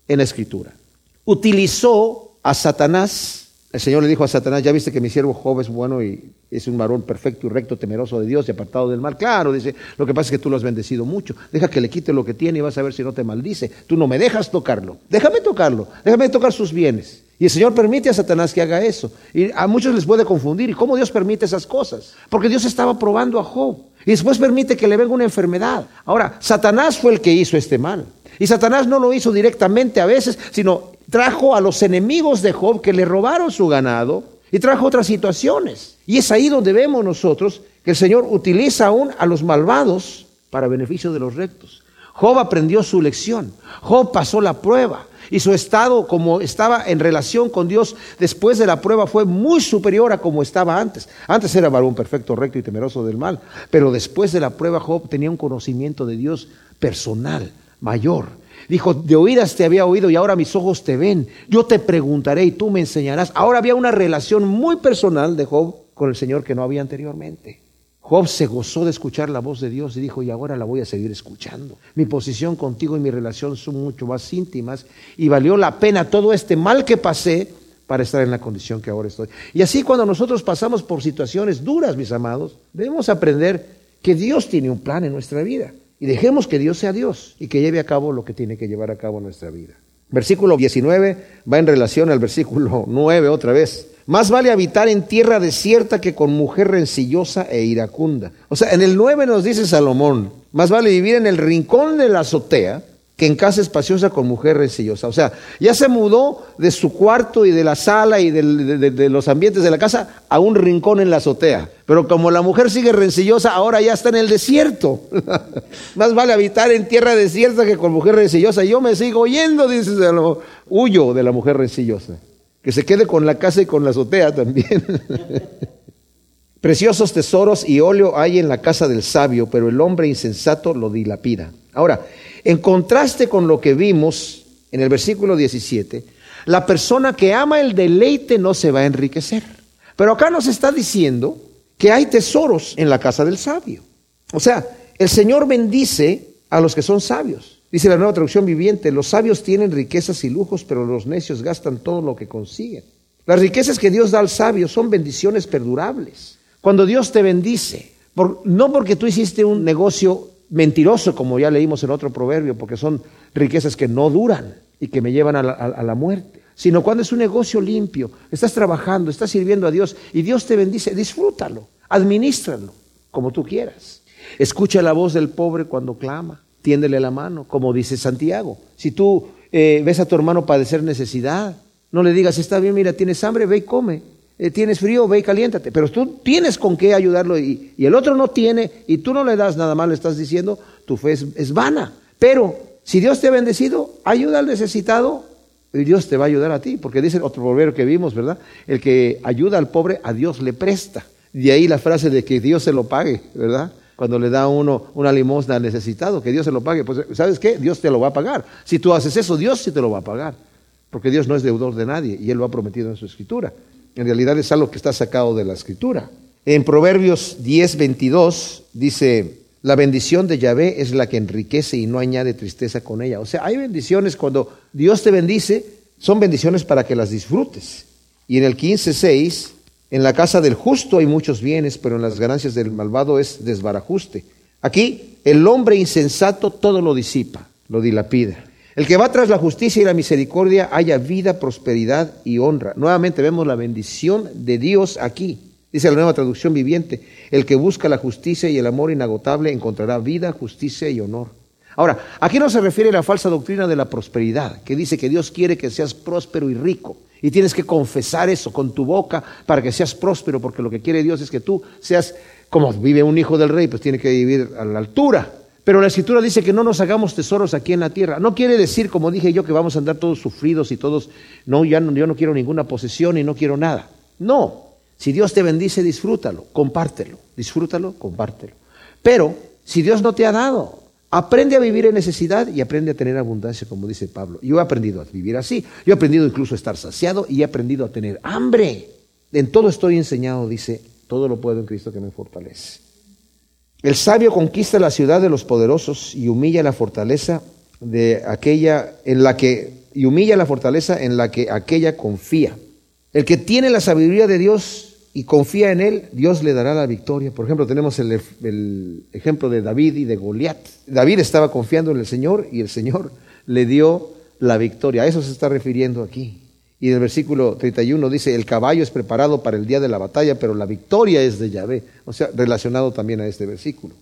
en la escritura, utilizó a Satanás el Señor le dijo a Satanás, ya viste que mi siervo Job es bueno y es un varón perfecto y recto, temeroso de Dios y apartado del mal. Claro, dice, lo que pasa es que tú lo has bendecido mucho. Deja que le quite lo que tiene y vas a ver si no te maldice. Tú no me dejas tocarlo. Déjame tocarlo. Déjame tocar sus bienes. Y el Señor permite a Satanás que haga eso. Y a muchos les puede confundir. ¿Y cómo Dios permite esas cosas? Porque Dios estaba probando a Job. Y después permite que le venga una enfermedad. Ahora, Satanás fue el que hizo este mal. Y Satanás no lo hizo directamente a veces, sino trajo a los enemigos de Job que le robaron su ganado y trajo otras situaciones. Y es ahí donde vemos nosotros que el Señor utiliza aún a los malvados para beneficio de los rectos. Job aprendió su lección. Job pasó la prueba. Y su estado, como estaba en relación con Dios después de la prueba, fue muy superior a como estaba antes. Antes era varón perfecto, recto y temeroso del mal. Pero después de la prueba, Job tenía un conocimiento de Dios personal, mayor. Dijo, de oídas te había oído y ahora mis ojos te ven. Yo te preguntaré y tú me enseñarás. Ahora había una relación muy personal de Job con el Señor que no había anteriormente. Job se gozó de escuchar la voz de Dios y dijo, y ahora la voy a seguir escuchando. Mi posición contigo y mi relación son mucho más íntimas y valió la pena todo este mal que pasé para estar en la condición que ahora estoy. Y así cuando nosotros pasamos por situaciones duras, mis amados, debemos aprender que Dios tiene un plan en nuestra vida. Y dejemos que Dios sea Dios y que lleve a cabo lo que tiene que llevar a cabo nuestra vida. Versículo 19 va en relación al versículo 9 otra vez. Más vale habitar en tierra desierta que con mujer rencillosa e iracunda. O sea, en el 9 nos dice Salomón, más vale vivir en el rincón de la azotea que en casa espaciosa con mujer rencillosa. O sea, ya se mudó de su cuarto y de la sala y de, los ambientes de la casa a un rincón en la azotea. Pero como la mujer sigue rencillosa, ahora ya está en el desierto. Más vale habitar en tierra desierta que con mujer rencillosa. Yo me sigo yendo, dice, huyo de la mujer rencillosa. Que se quede con la casa y con la azotea también. Preciosos tesoros y óleo hay en la casa del sabio, pero el hombre insensato lo dilapida. Ahora, en contraste con lo que vimos en el versículo 17, la persona que ama el deleite no se va a enriquecer. Pero acá nos está diciendo que hay tesoros en la casa del sabio. O sea, el Señor bendice a los que son sabios. Dice la nueva traducción viviente, los sabios tienen riquezas y lujos, pero los necios gastan todo lo que consiguen. Las riquezas que Dios da al sabio son bendiciones perdurables. Cuando Dios te bendice, no porque tú hiciste un negocio mentiroso, como ya leímos en otro proverbio, porque son riquezas que no duran y que me llevan a la, muerte, sino cuando es un negocio limpio, estás trabajando, estás sirviendo a Dios y Dios te bendice, disfrútalo, administralo. como tú quieras. Escucha la voz del pobre cuando clama, tiéndele la mano, como dice Santiago. Si tú eh, ves a tu hermano padecer necesidad, no le digas, está bien, mira, tienes hambre, ve y come. Eh, tienes frío, ve y caliéntate. Pero tú tienes con qué ayudarlo y, el otro no tiene y tú no le das nada más, le estás diciendo, tu fe es, vana. Pero si Dios te ha bendecido, ayuda al necesitado y Dios te va a ayudar a ti. Porque dice otro proverbio que vimos, ¿verdad? El que ayuda al pobre, a Dios le presta. De ahí la frase de que Dios se lo pague, ¿verdad? Cuando le da uno una limosna al necesitado, que Dios se lo pague. Pues, ¿sabes qué? Dios te lo va a pagar. Si tú haces eso, Dios sí te lo va a pagar. Porque Dios no es deudor de nadie y Él lo ha prometido en su escritura. En realidad es algo que está sacado de la escritura. En Proverbios 10, 22 dice, la bendición de Yahvé es la que enriquece y no añade tristeza con ella. O sea, hay bendiciones cuando Dios te bendice, son bendiciones para que las disfrutes. Y en el 15, 6, en la casa del justo hay muchos bienes, pero en las ganancias del malvado es desbarajuste. Aquí el hombre insensato todo lo disipa, lo dilapida. El que va tras la justicia y la misericordia haya vida, prosperidad y honra. Nuevamente vemos la bendición de Dios aquí. Dice la nueva traducción viviente, el que busca la justicia y el amor inagotable encontrará vida, justicia y honor. Ahora, aquí no se refiere a la falsa doctrina de la prosperidad, que dice que Dios quiere que seas próspero y rico. Y tienes que confesar eso con tu boca para que seas próspero, porque lo que quiere Dios es que tú seas como vive un hijo del rey, pues tiene que vivir a la altura. Pero la escritura dice que no nos hagamos tesoros aquí en la tierra. No quiere decir, como dije yo, que vamos a andar todos sufridos y todos, no, ya no, yo no quiero ninguna posesión y no quiero nada. No, si Dios te bendice, disfrútalo, compártelo, disfrútalo, compártelo. Pero si Dios no te ha dado, aprende a vivir en necesidad y aprende a tener abundancia, como dice Pablo. Yo he aprendido a vivir así, yo he aprendido incluso a estar saciado y he aprendido a tener hambre. En todo estoy enseñado, dice, todo lo puedo en Cristo que me fortalece. El sabio conquista la ciudad de los poderosos y humilla la fortaleza de aquella en la que y humilla la fortaleza en la que aquella confía. El que tiene la sabiduría de Dios y confía en él, Dios le dará la victoria. Por ejemplo, tenemos el, el ejemplo de David y de Goliat. David estaba confiando en el Señor y el Señor le dio la victoria. A eso se está refiriendo aquí. Y en el versículo 31 dice, el caballo es preparado para el día de la batalla, pero la victoria es de Yahvé. O sea, relacionado también a este versículo.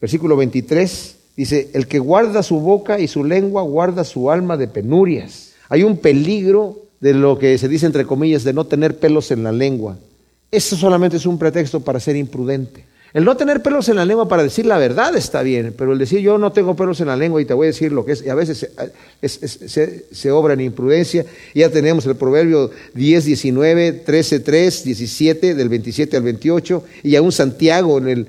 Versículo 23 dice, el que guarda su boca y su lengua guarda su alma de penurias. Hay un peligro de lo que se dice entre comillas de no tener pelos en la lengua. Eso solamente es un pretexto para ser imprudente. El no tener pelos en la lengua para decir la verdad está bien, pero el decir yo no tengo pelos en la lengua y te voy a decir lo que es, y a veces se, obra en imprudencia. Ya tenemos el proverbio 10, 19, 13, 3, 17, del 27 al 28, y aún Santiago en el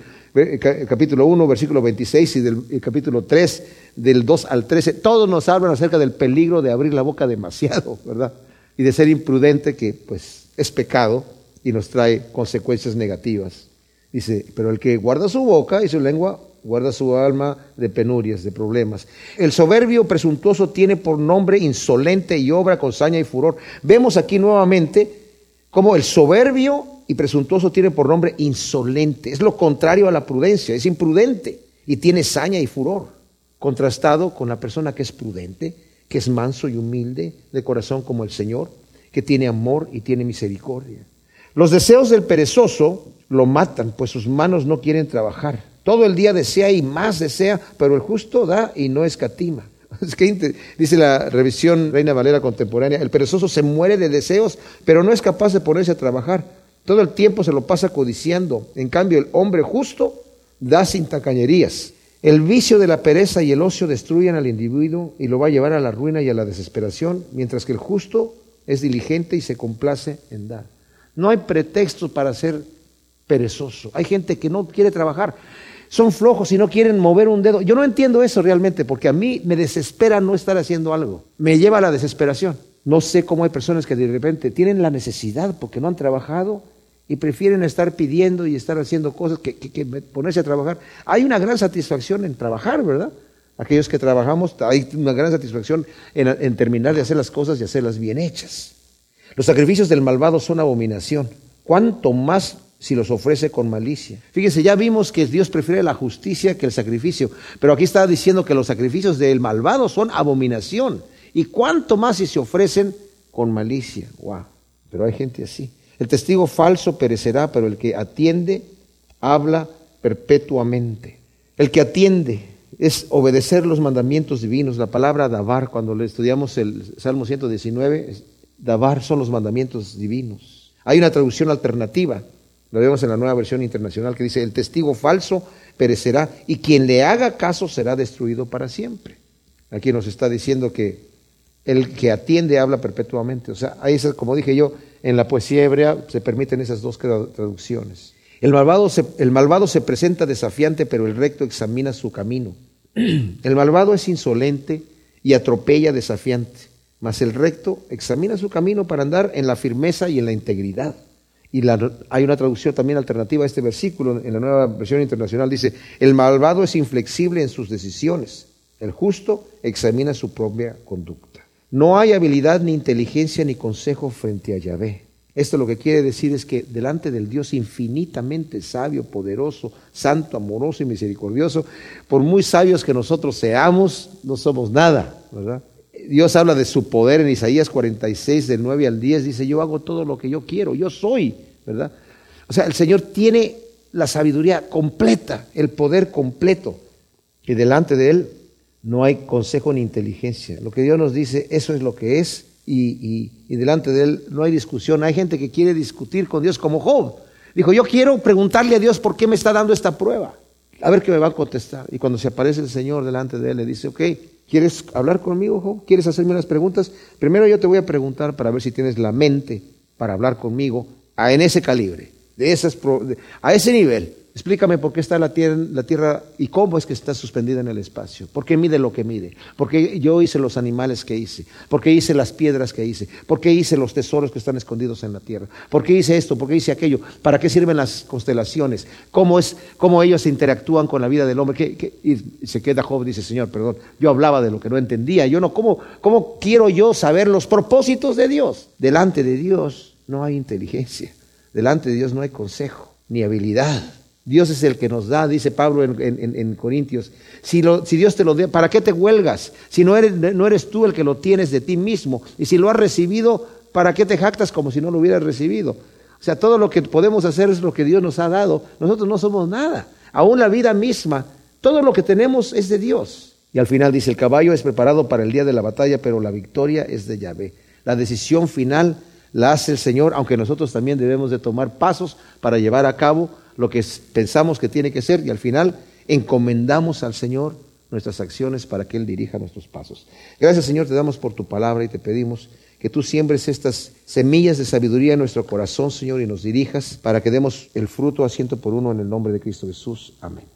capítulo 1, versículo 26 y del capítulo 3, del 2 al 13, todos nos hablan acerca del peligro de abrir la boca demasiado, ¿verdad? Y de ser imprudente, que pues es pecado y nos trae consecuencias negativas. Dice, pero el que guarda su boca y su lengua, guarda su alma de penurias, de problemas. El soberbio presuntuoso tiene por nombre insolente y obra con saña y furor. Vemos aquí nuevamente cómo el soberbio y presuntuoso tiene por nombre insolente. Es lo contrario a la prudencia, es imprudente y tiene saña y furor. Contrastado con la persona que es prudente, que es manso y humilde de corazón como el Señor, que tiene amor y tiene misericordia. Los deseos del perezoso lo matan, pues sus manos no quieren trabajar. Todo el día desea y más desea, pero el justo da y no escatima. Es que dice la revisión Reina Valera contemporánea, el perezoso se muere de deseos, pero no es capaz de ponerse a trabajar. Todo el tiempo se lo pasa codiciando. En cambio, el hombre justo da sin tacañerías. El vicio de la pereza y el ocio destruyen al individuo y lo va a llevar a la ruina y a la desesperación, mientras que el justo es diligente y se complace en dar. No hay pretextos para ser perezoso. Hay gente que no quiere trabajar. Son flojos y no quieren mover un dedo. Yo no entiendo eso realmente porque a mí me desespera no estar haciendo algo. Me lleva a la desesperación. No sé cómo hay personas que de repente tienen la necesidad porque no han trabajado y prefieren estar pidiendo y estar haciendo cosas que, ponerse a trabajar. Hay una gran satisfacción en trabajar, ¿verdad? Aquellos que trabajamos, hay una gran satisfacción en terminar de hacer las cosas y hacerlas bien hechas. Los sacrificios del malvado son abominación. ¿Cuánto más si los ofrece con malicia. Fíjense, ya vimos que Dios prefiere la justicia que el sacrificio, pero aquí está diciendo que los sacrificios del malvado son abominación. ¿Y cuánto más si se ofrecen con malicia? Wow, pero hay gente así. El testigo falso perecerá, pero el que atiende, habla, perpetuamente. El que atiende es obedecer los mandamientos divinos. La palabra davar, cuando le estudiamos el Salmo 119, davar son los mandamientos divinos. Hay una traducción alternativa, lo vemos en la nueva versión internacional, que dice, el testigo falso perecerá y quien le haga caso será destruido para siempre. Aquí nos está diciendo que el que atiende habla perpetuamente. O sea, como dije yo, en la poesía hebrea se permiten esas dos traducciones. El malvado, el malvado se presenta desafiante, pero el recto examina su camino. El malvado es insolente y atropella desafiante, mas el recto examina su camino para andar en la firmeza y en la integridad. Y hay una traducción también alternativa a este versículo en la nueva versión internacional. Dice, el malvado es inflexible en sus decisiones, el justo examina su propia conducta. No hay habilidad ni inteligencia ni consejo frente a Yahvé. Esto lo que quiere decir es que delante del Dios infinitamente sabio, poderoso, santo, amoroso y misericordioso, por muy sabios que nosotros seamos, no somos nada, ¿verdad? Dios habla de su poder en Isaías 46, del 9 al 10, dice, yo hago todo lo que yo quiero, yo soy, ¿verdad? O sea, el Señor tiene la sabiduría completa, el poder completo, y delante de Él no hay consejo ni inteligencia. Lo que Dios nos dice, eso es lo que es, y, delante de Él no hay discusión. Hay gente que quiere discutir con Dios como Job. Dijo, yo quiero preguntarle a Dios por qué me está dando esta prueba. A ver qué me va a contestar. Y cuando se aparece el Señor delante de Él, le dice, ok, ¿quieres hablar conmigo, Job? ¿Quieres hacerme unas preguntas? Primero yo te voy a preguntar para ver si tienes la mente para hablar conmigo en ese calibre, de esas, a ese nivel. Explícame por qué está la tierra, la tierra y cómo es que está suspendida en el espacio. ¿Por qué mide lo que mide? ¿Por qué yo hice los animales que hice? ¿Por qué hice las piedras que hice? ¿Por qué hice los tesoros que están escondidos en la tierra? ¿Por qué hice esto? ¿Por qué hice aquello? ¿Para qué sirven las constelaciones? ¿Cómo, es, cómo ellos interactúan con la vida del hombre? Y se queda Job, dice, Señor, perdón, yo hablaba de lo que no entendía. Yo no, ¿cómo, ¿Cómo quiero yo saber los propósitos de Dios? Delante de Dios no hay inteligencia. Delante de Dios no hay consejo ni habilidad. Dios es el que nos da, dice Pablo en, Corintios. Si, si, Dios te lo da, ¿para qué te huelgas? Si no eres, no eres tú el que lo tienes de ti mismo. Y si lo has recibido, ¿para qué te jactas como si no lo hubieras recibido? O sea, todo lo que podemos hacer es lo que Dios nos ha dado. Nosotros no somos nada. Aún la vida misma, todo lo que tenemos es de Dios. Y al final dice, el caballo es preparado para el día de la batalla, pero la victoria es de Yahvé. La decisión final la hace el Señor, aunque nosotros también debemos de tomar pasos para llevar a cabo lo que pensamos que tiene que ser y al final encomendamos al Señor nuestras acciones para que Él dirija nuestros pasos. Gracias Señor, te damos por tu palabra y te pedimos que tú siembres estas semillas de sabiduría en nuestro corazón, Señor, y nos dirijas para que demos el fruto a ciento por uno en el nombre de Cristo Jesús. Amén.